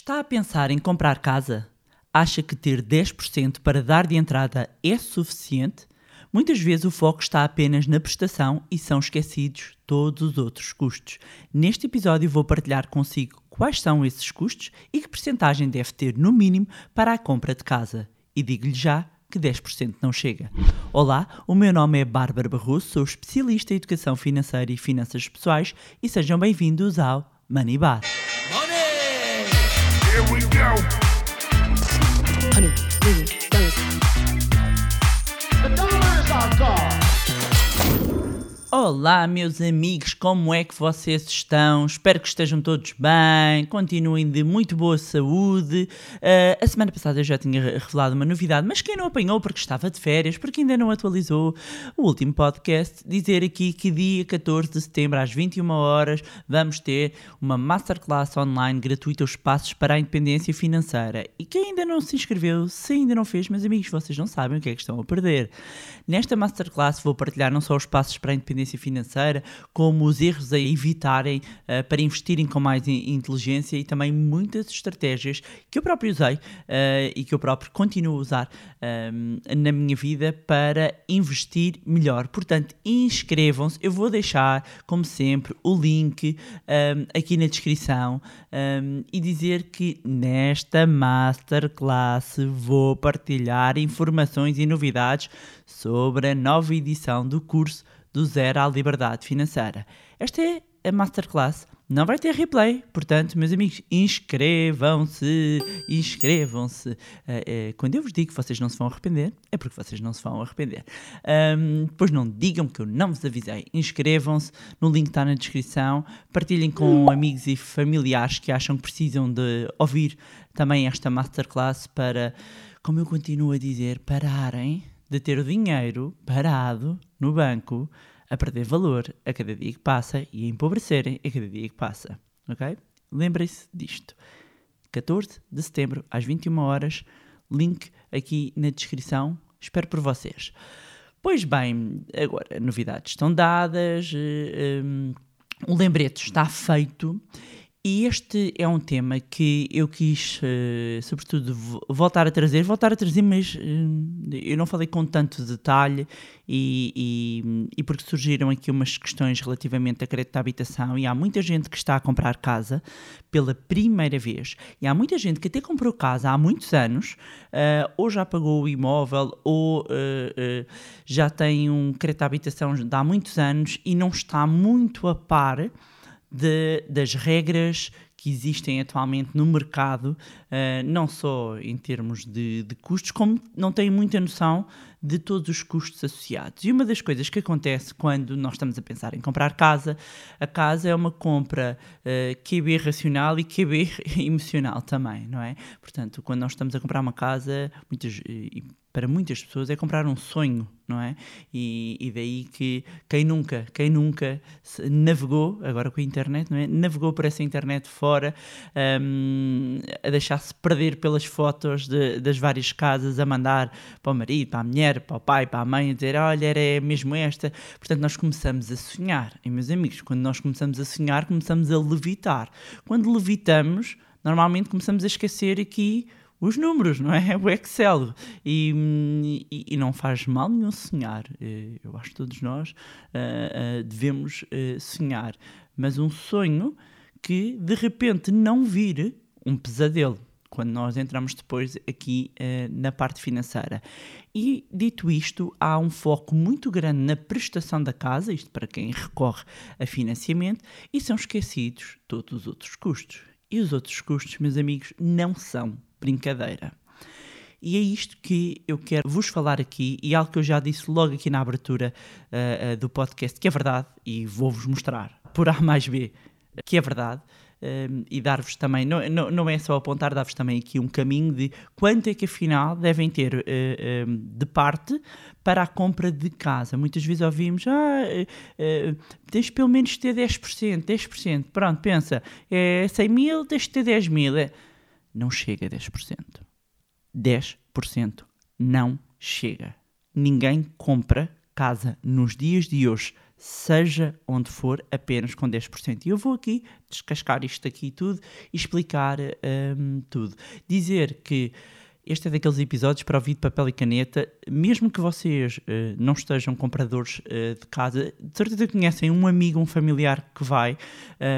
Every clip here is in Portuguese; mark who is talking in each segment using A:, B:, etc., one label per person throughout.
A: Está a pensar em comprar casa? Acha que ter 10% para dar de entrada é suficiente? Muitas vezes o foco está apenas na prestação e são esquecidos todos os outros custos. Neste episódio vou partilhar consigo quais são esses custos e que percentagem deve ter no mínimo para a compra de casa. E digo-lhe já que 10% não chega. Olá, o meu nome é Bárbara Barroso, sou especialista em educação financeira e finanças pessoais e sejam bem-vindos ao Money Bar.
B: Here we go.
A: Olá, meus amigos, como é que vocês estão? Espero que estejam todos bem, continuem de muito boa saúde. Uh, a semana passada eu já tinha revelado uma novidade, mas quem não apanhou porque estava de férias, porque ainda não atualizou o último podcast, dizer aqui que dia 14 de setembro, às 21 horas, vamos ter uma masterclass online gratuita, os passos para a independência financeira. E quem ainda não se inscreveu, se ainda não fez, meus amigos, vocês não sabem o que é que estão a perder. Nesta masterclass vou partilhar não só os passos para a independência financeira, como os erros a evitarem uh, para investirem com mais in- inteligência e também muitas estratégias que eu próprio usei uh, e que eu próprio continuo a usar um, na minha vida para investir melhor. Portanto, inscrevam-se. Eu vou deixar, como sempre, o link aqui na descrição e dizer que nesta masterclass vou partilhar informações e novidades sobre a nova edição do curso do Zero à Liberdade Financeira. Esta é a Masterclass. Não vai ter replay, portanto, meus amigos, inscrevam-se, inscrevam-se. Eh, eh, quando eu vos digo que vocês não se vão arrepender, é porque vocês não se vão arrepender. Ahm, depois não digam que eu não vos avisei. Inscrevam-se, no link está na descrição. Partilhem com amigos e familiares que acham que precisam de ouvir também esta Masterclass para, como eu continuo a dizer, pararem de ter o dinheiro parado no banco a perder valor a cada dia que passa e a empobrecerem a cada dia que passa. Ok? Lembrem-se disto. 14 de setembro, às 21 horas, link aqui na descrição. Espero por vocês. Pois bem, agora novidades estão dadas, eh, um, o lembrete está feito e este é um tema que eu quis, eh, sobretudo, vo- voltar a trazer. Voltar a trazer, mas eh, eu não falei com tanto detalhe e, e- e porque surgiram aqui umas questões relativamente a crédito de habitação e há muita gente que está a comprar casa pela primeira vez e há muita gente que até comprou casa há muitos anos eh, ou já pagou o imóvel ou já tem um crédito de habitação de há muitos anos e não está muito a par de- das regras que existem atualmente no mercado, eh, não só em termos de, de custos, como não têm muita noção de todos os custos associados. E uma das coisas que acontece quando nós estamos a pensar em comprar casa, a casa é uma compra eh, QB racional e QB emocional também, não é? Portanto, quando nós estamos a comprar uma casa, muitas, e para muitas pessoas é comprar um sonho, não é? E, e daí que quem nunca, quem nunca navegou, agora com a internet, não é? Navegou por essa internet fora, hum, a deixar-se perder pelas fotos de- das várias casas, a mandar para o marido, para a mulher, para o pai, para a mãe, a dizer, olha, era mesmo esta. Portanto, nós começamos a sonhar. E, meus amigos, quando nós começamos a sonhar, começamos a levitar. Quando levitamos, normalmente começamos a esquecer aqui os números, não é? O Excel. E, e- e não faz mal nenhum sonhar. Eh, Eu acho que todos nós ah, ah, devemos eh, sonhar. Mas um sonho que de repente não vire um pesadelo. Quando nós entramos depois aqui na parte financeira. E dito isto, há um foco muito grande na prestação da casa, isto para quem recorre a financiamento, e são esquecidos todos os outros custos. E os outros custos, meus amigos, não são brincadeira. E é isto que eu quero vos falar aqui, e algo que eu já disse logo aqui na abertura ah, ah, do podcast, que é verdade, e vou-vos mostrar por A mais B, que é verdade, ah, e dar-vos também, não, não, não é só apontar, dar-vos também aqui um caminho de quanto é que afinal devem ter ah, de parte para a compra de casa. Muitas vezes ouvimos, ah, ah, tens pelo menos de ter 10%, 10%, pronto, pensa, é 100 mil, tens de ter 10 mil, é não chega a 10%. 10% não chega. Ninguém compra casa nos dias de hoje seja onde for, apenas com 10%. E eu vou aqui descascar isto aqui tudo e explicar hum, tudo. Dizer que este é daqueles episódios para ouvir de papel e caneta, mesmo que vocês eh, não estejam compradores eh, de casa, de certeza conhecem um amigo, um familiar que vai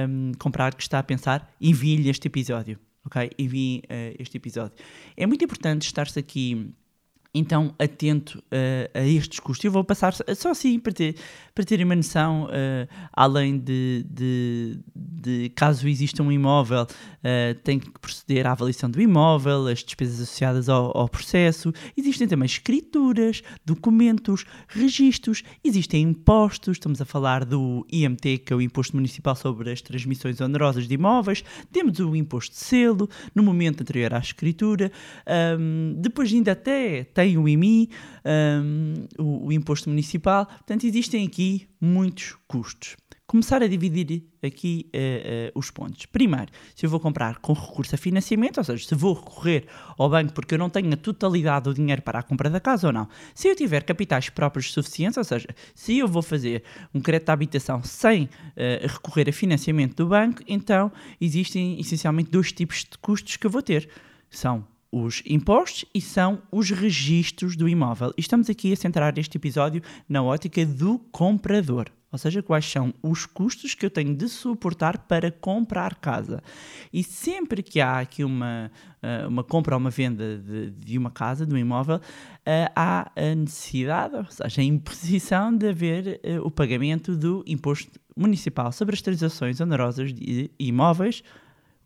A: hum, comprar, que está a pensar, envie-lhe este episódio. Ok? Envie eh, este episódio. É muito importante estar-se aqui então atento uh, a estes custos. Eu vou passar só assim para, ter, para terem uma noção, uh, além de, de, de, caso exista um imóvel, uh, tem que proceder à avaliação do imóvel, as despesas associadas ao, ao, processo. Existem também escrituras, documentos, registros, existem impostos. Estamos a falar do IMT, que é o Imposto Municipal sobre as Transmissões Onerosas de Imóveis. Temos o Imposto de Selo, no momento anterior à escritura. Um, depois ainda até tem o IMI, um, o, o, imposto municipal. Portanto, existem aqui muitos custos. Começar a dividir aqui uh, uh, os pontos. Primeiro, se eu vou comprar com recurso a financiamento, ou seja, se vou recorrer ao banco porque eu não tenho a totalidade do dinheiro para a compra da casa ou não. Se eu tiver capitais próprios suficientes, ou seja, se eu vou fazer um crédito de habitação sem uh, recorrer a financiamento do banco, então existem essencialmente dois tipos de custos que eu vou ter. São os impostos e são os registros do imóvel. E estamos aqui a centrar este episódio na ótica do comprador. Ou seja, quais são os custos que eu tenho de suportar para comprar casa. E sempre que há aqui uma, eh, uma compra ou uma venda de, de uma casa, de um imóvel, eh, há a necessidade, ou seja, a imposição de haver eh, o pagamento do imposto municipal sobre as transações onerosas de imóveis,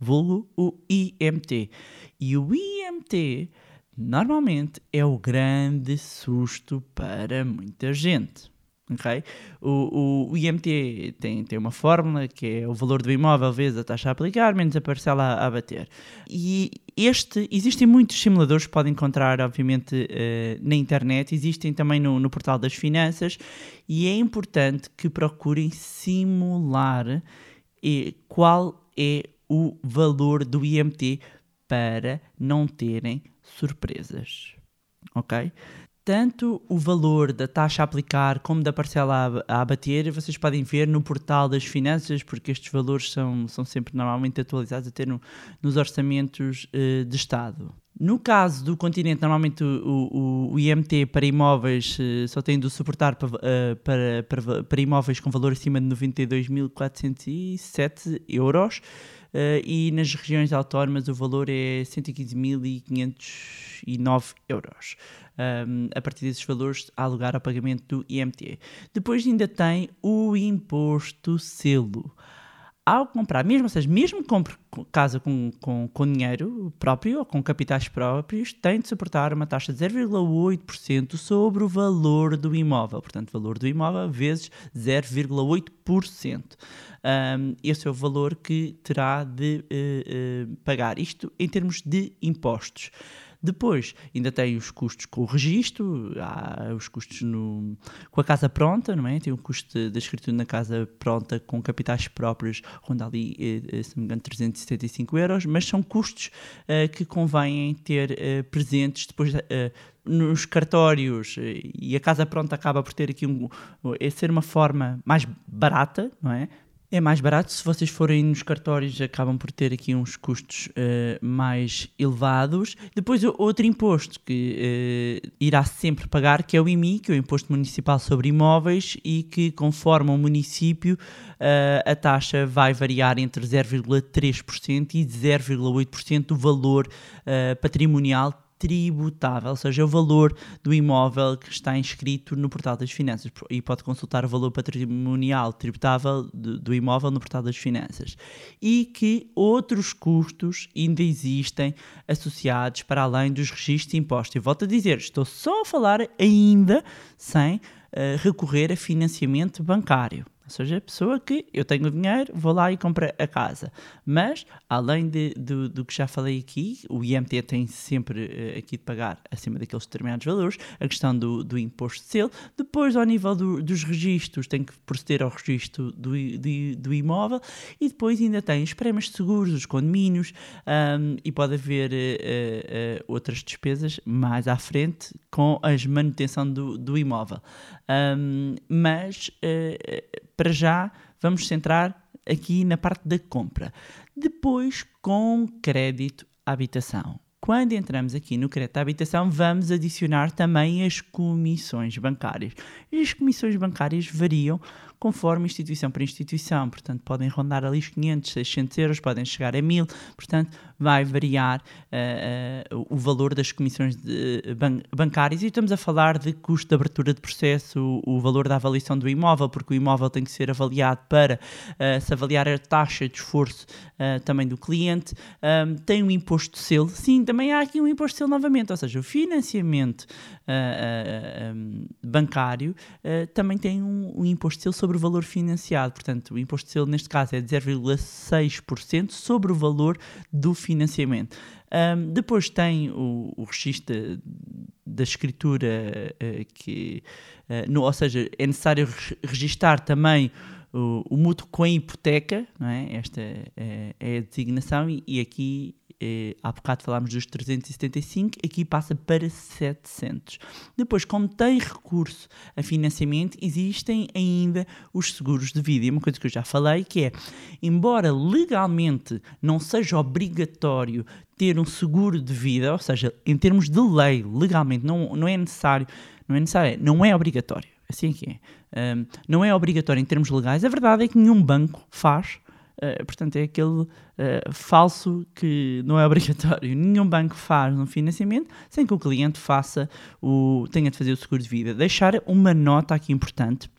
A: vulgo o IMT. E o IMT normalmente é o grande susto para muita gente. Okay? O, o, o, IMT tem, tem uma fórmula que é o valor do imóvel vezes a taxa a aplicar menos a parcela a, a bater. E este, existem muitos simuladores que podem encontrar, obviamente, uh, na internet, existem também no, no portal das finanças, e é importante que procurem simular e, qual é o valor do IMT para não terem surpresas. Ok? Tanto o valor da taxa a aplicar como da parcela a, abater, vocês podem ver no portal das finanças, porque estes valores são, são sempre normalmente atualizados até no, nos orçamentos uh, de Estado. No caso do continente, normalmente o, o, o IMT para imóveis uh, só tem de suportar para, uh, para, para, para, imóveis com valor acima de 92.407 euros e nas regiões autónomas o valor é 115.509 euros. Um, a partir desses valores há lugar ao pagamento do IMT. Depois ainda tem o imposto selo ao comprar, mesmo, ou seja, mesmo que compre casa com, com, com dinheiro próprio ou com capitais próprios, tem de suportar uma taxa de 0,8% sobre o valor do imóvel. Portanto, valor do imóvel vezes 0,8%. Um, esse é o valor que terá de uh, uh, pagar. Isto em termos de impostos. Depois, ainda tem os custos com o registro, há os custos no, com a casa pronta, não é? Tem o custo da escritura na casa pronta com capitais próprios, ronda ali, eh, se não me engano, 375 euros, mas são custos uh, que convêm ter uh, presentes depois uh, nos cartórios e a casa pronta acaba por ter aqui um, é ser uma forma mais barata, não é? É mais barato, se vocês forem nos cartórios acabam por ter aqui uns custos uh, mais elevados. Depois outro imposto que uh, irá sempre pagar, que é o IMI, que é o Imposto Municipal sobre Imóveis e que conforme o município uh, a taxa vai variar entre 0,3% e 0,8% do valor patrimonial tributável, ou seja, o valor do imóvel que está inscrito no portal das finanças e pode consultar o valor patrimonial tributável do, imóvel no portal das finanças e que outros custos ainda existem associados para além dos registros de impostos. E volto a dizer, estou só a falar ainda sem uh, recorrer a financiamento bancário Ou seja, a pessoa que eu tenho dinheiro, vou lá e compro a casa. Mas, além de, do, do que já falei aqui, o IMT tem sempre eh, aqui de pagar acima daqueles determinados valores, a questão do, do imposto de selo. Depois, ao nível do- dos registros, tem que proceder ao registro do, do, do imóvel. E depois ainda tem os prémios de seguros, os condomínios, ahm, e pode haver eh, eh, outras despesas mais à frente com a manutenção do, do imóvel. Ahm, mas, para já, vamos centrar aqui na parte da compra. Depois, com crédito à habitação. Quando entramos aqui no crédito à habitação, vamos adicionar também as comissões bancárias. E as comissões bancárias variam conforme instituição para instituição, portanto, podem rondar ali os 500, 600 euros, podem chegar a 1000, portanto, vai variar eh, eh, o valor das comissões de- ban- bancárias. E estamos a falar de custo de abertura de processo, o, o valor da avaliação do imóvel, porque o imóvel tem que ser avaliado para eh, se avaliar a taxa de esforço eh, também do cliente. Ahm, tem um imposto de selo, sim, também há aqui um imposto de selo novamente, ou seja, o financiamento ah, bancário também tem um, um imposto de selo sobre o valor financiado, portanto, o imposto de selo neste caso é de 0,6% sobre o valor do financiamento. Ahm, depois tem o, o registro da, escritura, ah, que, ah, no- ou seja, é necessário re- registar também o, o mútuo com a hipoteca, não é? esta é, é a designação, e, e aqui, eh, há bocado falámos dos 375, aqui passa para 700. Depois, como tem recurso a financiamento, existem ainda os seguros de vida. E uma coisa que eu já falei, que é, embora legalmente não seja obrigatório ter um seguro de vida, ou seja, em termos de lei, legalmente, não, não é necessário, não é necessário, não é obrigatório. Assim é que é. Um, não é obrigatório em termos legais. A verdade é que nenhum banco faz. Uh, portanto, é aquele uh, falso que não é obrigatório. Nenhum banco faz um financiamento sem que o cliente faça o, tenha de fazer o seguro de vida. Deixar uma nota aqui importante.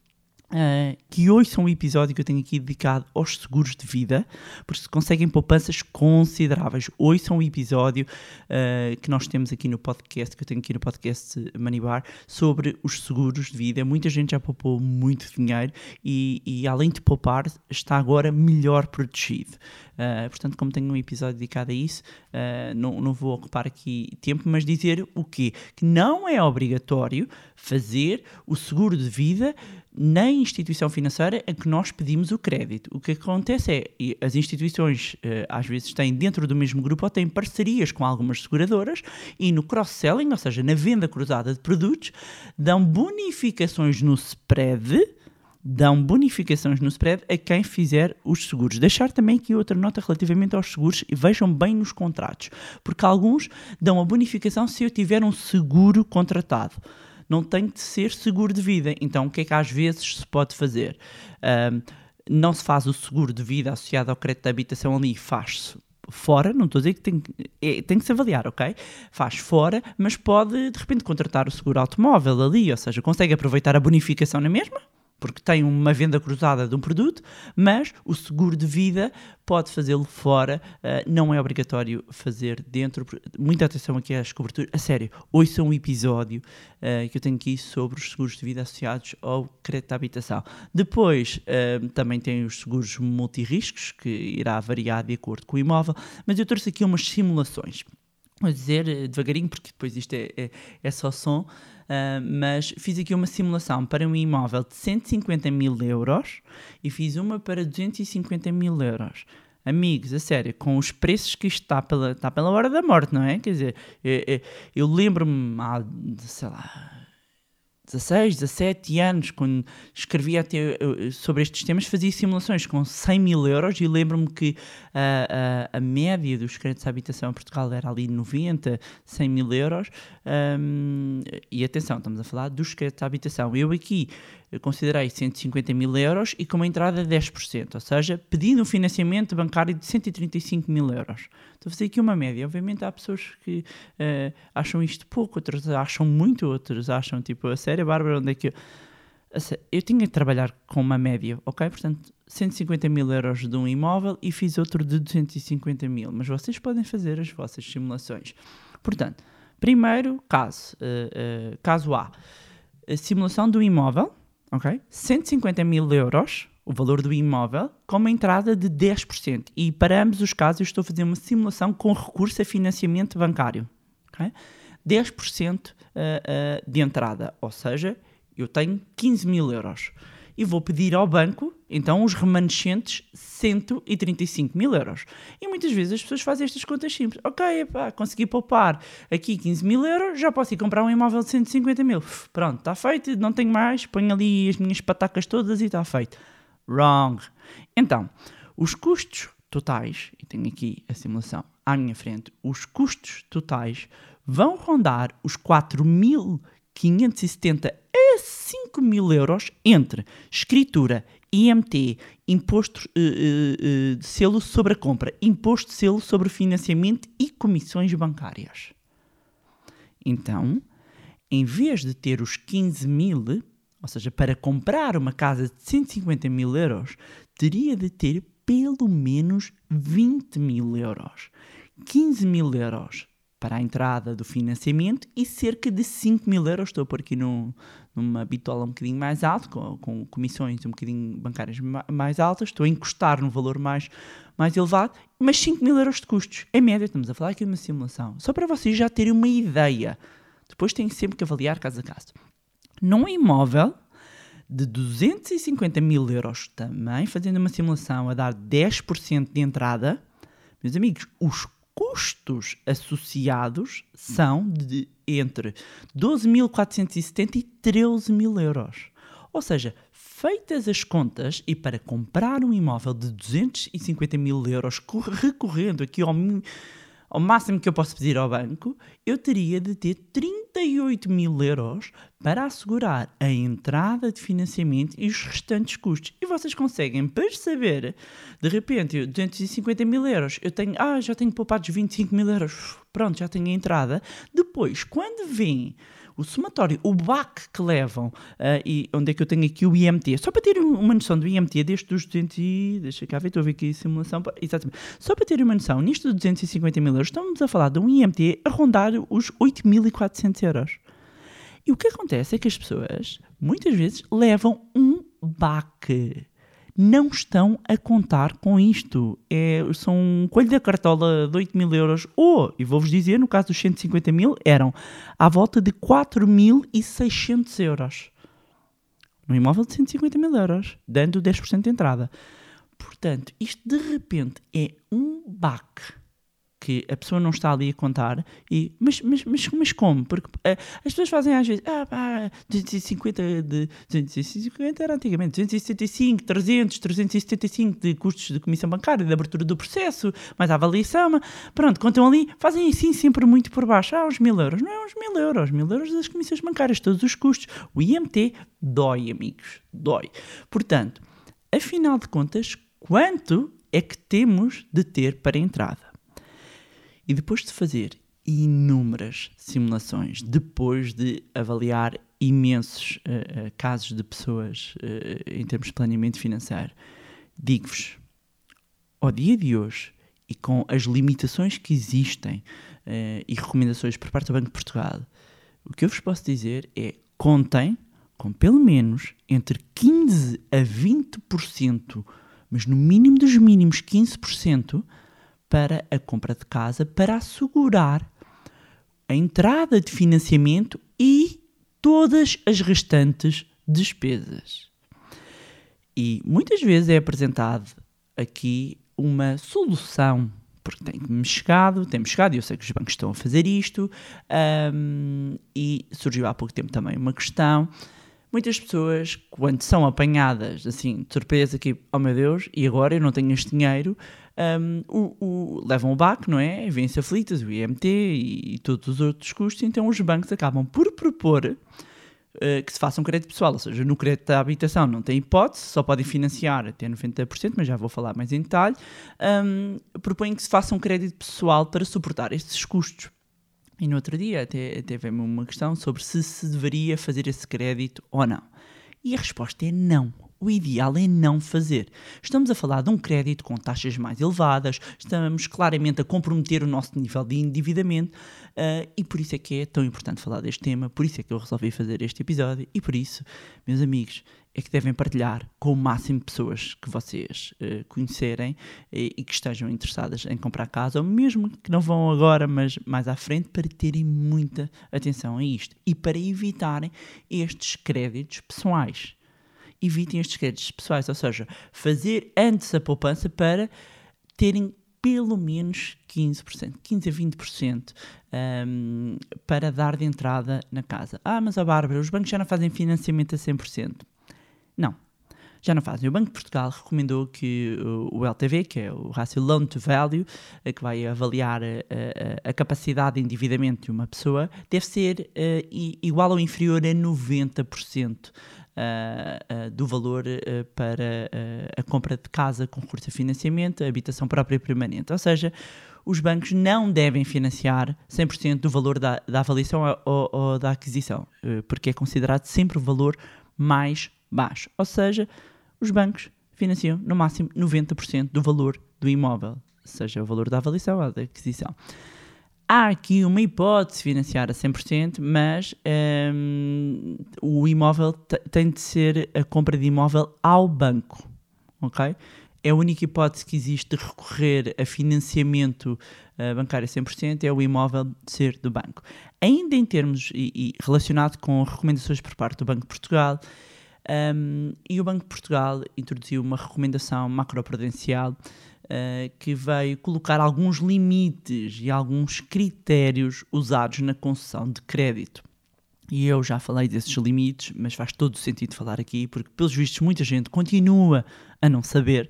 A: Uh, que hoje são um episódio que eu tenho aqui dedicado aos seguros de vida, porque se conseguem poupanças consideráveis. Hoje são um episódio uh, que nós temos aqui no podcast, que eu tenho aqui no podcast Manibar, sobre os seguros de vida. Muita gente já poupou muito dinheiro e, e além de poupar, está agora melhor protegido. Uh, portanto, como tenho um episódio dedicado a isso, não, não vou ocupar aqui tempo, mas dizer o quê? Que não é obrigatório fazer o seguro de vida na instituição financeira a que nós pedimos o crédito. O que acontece é, as instituições eh, às vezes têm dentro do mesmo grupo ou têm parcerias com algumas seguradoras e no cross-selling, ou seja, na venda cruzada de produtos, dão bonificações no spread dão bonificações no spread a quem fizer os seguros. Deixar também aqui outra nota relativamente aos seguros e vejam bem nos contratos, porque alguns dão a bonificação se eu tiver um seguro contratado não tem de ser seguro de vida. Então, o que é que às vezes se pode fazer? Um, não se faz o seguro de vida associado ao crédito de habitação ali, faz-se fora, não estou a dizer que tem, é, tem que se avaliar, ok? Faz fora, mas pode de repente contratar o seguro automóvel ali, ou seja, consegue aproveitar a bonificação na mesma, porque tem uma venda cruzada de um produto, mas o seguro de vida pode fazê-lo fora, uh, não é obrigatório fazer dentro. Muita atenção aqui às coberturas. A sério, hoje um episódio uh, que eu tenho aqui sobre os seguros de vida associados ao crédito de habitação. Depois uh, também tem os seguros multirriscos, que irá variar de acordo com o imóvel, mas eu trouxe aqui umas simulações. Vou dizer devagarinho, porque depois isto é, é, é só som. Uh, mas fiz aqui uma simulação para um imóvel de 150 mil euros e fiz uma para 250 mil euros. Amigos, a sério, com os preços que isto está pela, está pela hora da morte, não é? Quer dizer, eu, eu, eu lembro-me sei lá, 16, 17 anos, quando escrevia até sobre estes temas, fazia simulações com 100 mil euros e lembro-me que a, a, a, média dos créditos de habitação em Portugal era ali 90, 100 mil euros. Um, e atenção, estamos a falar dos créditos de habitação. Eu aqui considerei 150 mil euros e com uma entrada de 10%, ou seja, pedindo um financiamento bancário de 135 mil euros. Estou a fazer aqui uma média. Obviamente há pessoas que uh, acham isto pouco, outros acham muito, outros acham tipo, a sério, Bárbara, onde é que eu. Eu tinha que trabalhar com uma média, ok? Portanto, 150 mil euros de um imóvel e fiz outro de 250 mil. Mas vocês podem fazer as vossas simulações. Portanto, primeiro caso, uh, uh, caso A, a simulação do imóvel, ok? 150 mil euros, o valor do imóvel com uma entrada de 10%. E para ambos os casos eu estou a fazer uma simulação com recurso a financiamento bancário. ok? 10% eh, eh, de entrada, ou seja, eu tenho 15 mil euros. E vou pedir ao banco, então, os remanescentes 135 mil euros. E muitas vezes as pessoas fazem estas contas simples. Ok, epá, consegui poupar aqui 15 mil euros, já posso ir comprar um imóvel de 150 mil. Pronto, está feito, não tenho mais, ponho ali as minhas patacas todas e está feito. Wrong. Então, os custos totais, e tenho aqui a simulação à minha frente, os custos totais vão rondar os 4.570 a 5 mil euros entre escritura, IMT, imposto eh, eh, de selo sobre a compra, imposto de selo sobre financiamento e comissões bancárias. Então, em vez de ter os 15 mil, ou seja, para comprar uma casa de 150 mil euros, teria de ter pelo menos 20 mil euros. 15 mil euros para a entrada do financiamento e cerca de 5 mil euros, estou a pôr aqui num- numa bitola um bocadinho mais alto, com, com comissões um bocadinho bancárias ma- mais altas, estou a encostar num valor mais, mais elevado, mas 5 mil euros de custos. Em média, estamos a falar aqui de uma simulação. Só para vocês já terem uma ideia. Depois têm sempre que avaliar caso a caso. Num imóvel de 250 mil euros, também fazendo uma simulação a dar 10% de entrada, meus amigos, os custos associados são de entre 12.470 e 13 mil euros. Ou seja, feitas as contas e para comprar um imóvel de 250 mil euros, cor- recorrendo aqui ao, ao máximo que eu posso pedir ao banco, eu teria de ter 38 mil euros para assegurar a entrada de financiamento e os restantes custos. E vocês conseguem perceber, de repente, eu, 250 mil euros, eu tenho, ah, já tenho poupado 25 mil euros, pronto, já tenho a entrada. Depois, quando vem o somatório, o BAC que levam, ah, e onde é que eu tenho aqui o IMT, só para ter um- uma noção do IMT, deste dos 200 e... deixa cá ver, estou a ver aqui a simulação, exatamente, só para ter uma noção, nisto dos 250 mil euros, estamos a falar de um IMT a rondar os 8.400 euros. E o que acontece é que as pessoas, muitas vezes, levam um baque. Não estão a contar com isto. É, são um coelho da cartola de 8 mil euros. Ou, e vou-vos dizer, no caso dos 150 mil, eram à volta de 4.600 euros. Num imóvel de 150 mil euros, dando 10% de entrada. Portanto, isto de repente é um baque que a pessoa não está ali a contar e mas, mas, mas, mas como? Porque eh, as pessoas fazem às vezes ah pá, 250 de 250 era antigamente 275, 300, 375 de custos de comissão bancária, de abertura do processo, mais avaliação, pronto, contam ali, fazem assim sempre muito por baixo, ah, os mil euros, não é os mil euros, mil euros das comissões bancárias, todos os custos, o IMT dói amigos, dói, portanto, afinal de contas, quanto é que temos de ter para a entrada? E depois de fazer inúmeras simulações, depois de avaliar imensos eh, casos de pessoas eh, em termos de planeamento financeiro, digo-vos, ao dia de hoje, e com as limitações que existem eh, e recomendações por parte do Banco de Portugal, o que eu vos posso dizer é contem com pelo menos entre 15% a 20%, mas no mínimo dos mínimos 15%, para a compra de casa, para assegurar a entrada de financiamento e todas as restantes despesas. E muitas vezes é apresentado aqui uma solução, porque tem-me chegado, tem-me chegado, e eu sei que os bancos estão a fazer isto, hum, e surgiu há pouco tempo também uma questão. Muitas pessoas, quando são apanhadas assim, de surpresa, que, oh meu Deus, e agora eu não tenho este dinheiro, hum, o, o- levam o BAC, não é? Vêm-se aflitas, o IMT e, e todos os outros custos, então os bancos acabam por propor eh, que se faça um crédito pessoal, ou seja, no crédito da habitação não tem hipótese, só podem financiar até 90%, mas já vou falar mais em detalhe, hum, propõem que se faça um crédito pessoal para suportar estes custos. E no outro dia até, veio-me uma questão sobre se se deveria fazer esse crédito ou não. E a resposta é não. O ideal é não fazer. Estamos a falar de um crédito com taxas mais elevadas, estamos claramente a comprometer o nosso nível de endividamento ah, e por isso é que é tão importante falar deste tema, por isso é que eu resolvi fazer este episódio e por isso, meus amigos, é que devem partilhar com o máximo de pessoas que vocês eh, conhecerem e, que estejam interessadas em comprar casa, ou mesmo que não vão agora, mas mais à frente, para terem muita atenção a isto e para evitarem estes créditos pessoais. Evitem estes créditos pessoais, ou seja, fazer antes a poupança para terem pelo menos 15%, 15 a 20% um, para dar de entrada na casa. Ah, mas a Bárbara, os bancos já não fazem financiamento a 100%. Não, já não fazem. O Banco de Portugal recomendou que o LTV, que é o Ratio Loan to Value, eh, que vai avaliar a, a, a capacidade de endividamento de uma pessoa, deve ser uh, igual ou inferior a 90%. Uh, uh, do valor uh, para a compra de casa com recurso a financiamento, a habitação própria permanente. Ou seja, os bancos não devem financiar 100% do valor da, da avaliação ou, ou, da aquisição, porque é considerado sempre o valor mais baixo. Ou seja, os bancos financiam no máximo 90% do valor do imóvel, seja o valor da avaliação ou da aquisição. Há aqui uma hipótese de financiar a 100%, mas um, o imóvel tem de ser a compra de imóvel ao banco, ok? É a única hipótese que existe de recorrer a financiamento uh, bancário a 100%, é o imóvel ser do banco. Ainda em termos e, e relacionado com recomendações por parte do Banco de Portugal, um, e o Banco de Portugal introduziu uma recomendação macroprudencial uh, que veio colocar alguns limites e alguns critérios usados na concessão de crédito. E eu já falei desses limites, mas faz todo o sentido falar aqui, porque, pelos vistos, muita gente continua a não saber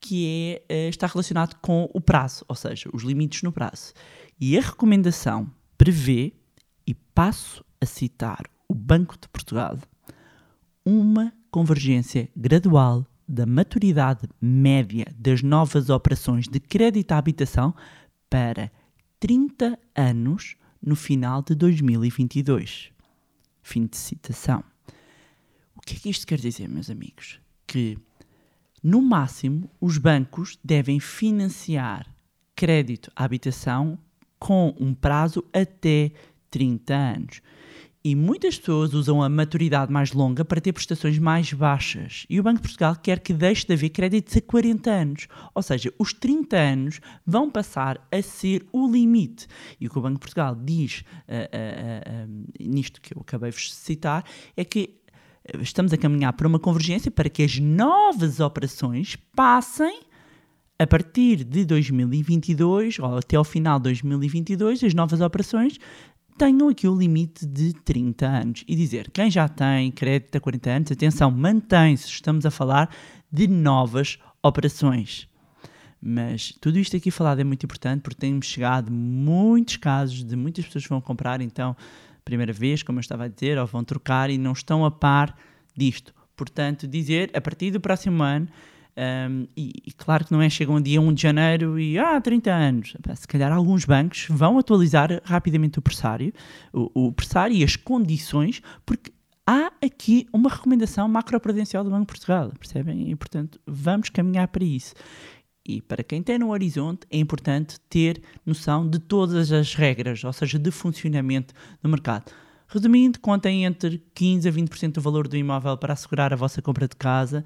A: que é, uh, está relacionado com o prazo, ou seja, os limites no prazo. E a recomendação prevê, e passo a citar o Banco de Portugal, uma convergência gradual da maturidade média das novas operações de crédito à habitação para 30 anos no final de 2022. Fim de citação. O que é que isto quer dizer, meus amigos? Que, no máximo, os bancos devem financiar crédito à habitação com um prazo até 30 anos. E muitas pessoas usam a maturidade mais longa para ter prestações mais baixas. E o Banco de Portugal quer que deixe de haver créditos a 40 anos. Ou seja, os 30 anos vão passar a ser o limite. E o que o Banco de Portugal diz uh, uh, uh, nisto que eu acabei de citar é que estamos a caminhar para uma convergência para que as novas operações passem a partir de 2022 ou até ao final de 2022, as novas operações tenham aqui o limite de 30 anos e dizer quem já tem crédito a 40 anos, atenção, mantém-se, estamos a falar de novas operações. Mas tudo isto aqui falado é muito importante porque temos chegado muitos casos de muitas pessoas que vão comprar, então, primeira vez, como eu estava a dizer, ou vão trocar e não estão a par disto. Portanto, dizer a partir do próximo ano um, e, e, claro que não é chegam um dia 1 de janeiro e ah, 30 anos. Se calhar alguns bancos vão atualizar rapidamente o pressário, o, o pressário e as condições, porque há aqui uma recomendação macroprudencial do Banco de Portugal, percebem? E portanto vamos caminhar para isso. E para quem tem no horizonte é importante ter noção de todas as regras, ou seja, de funcionamento do mercado. Resumindo, contem entre 15 a 20% do valor do imóvel para assegurar a vossa compra de casa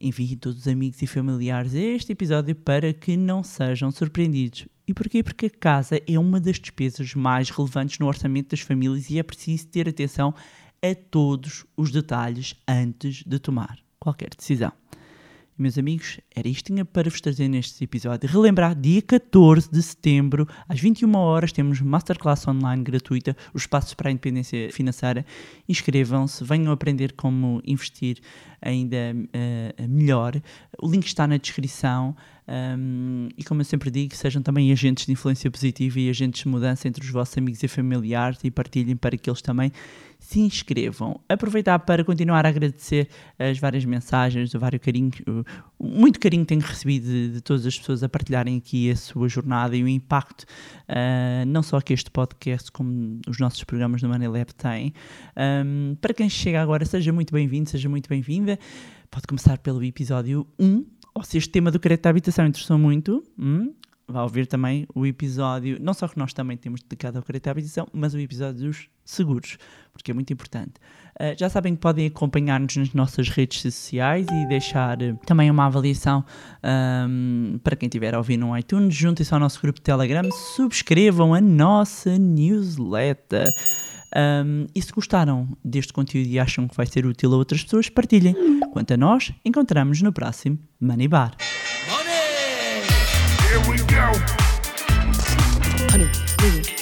A: envie todos os amigos e familiares a este episódio para que não sejam surpreendidos. E porquê? Porque a casa é uma das despesas mais relevantes no orçamento das famílias e é preciso ter atenção a todos os detalhes antes de tomar qualquer decisão. Meus amigos, era isto que tinha para vos trazer neste episódio. Relembrar, dia 14 de setembro, às 21 horas, temos Masterclass online gratuita, os passos para a independência financeira. Inscrevam-se, venham aprender como investir ainda uh, melhor. O link está na descrição. Um, e como eu sempre digo, sejam também agentes de influência positiva e agentes de mudança entre os vossos amigos e familiares e partilhem para que eles também se inscrevam. Aproveitar para continuar a agradecer as várias mensagens, o vários carinho, muito carinho tenho recebido de, de, todas as pessoas a partilharem aqui a sua jornada e o impacto, uh, não só que este podcast, como os nossos programas do Money têm. Um, para quem chega agora, seja muito bem-vindo, seja muito bem-vinda. Pode começar pelo episódio 1 ou se este tema do crédito à habitação interessou muito, hum, vá ouvir também o episódio, não só que nós também temos dedicado ao crédito à habitação, mas o episódio dos seguros, porque é muito importante. Uh, já sabem que podem acompanhar-nos nas nossas redes sociais e deixar uh, também uma avaliação um, para quem estiver a ouvir no iTunes. Juntem-se ao nosso grupo de Telegram, subscrevam a nossa newsletter. Um, e se gostaram deste conteúdo e acham que vai ser útil a outras pessoas, partilhem. Quanto a nós, encontramos no próximo Money Bar.
B: Here we go.
C: Million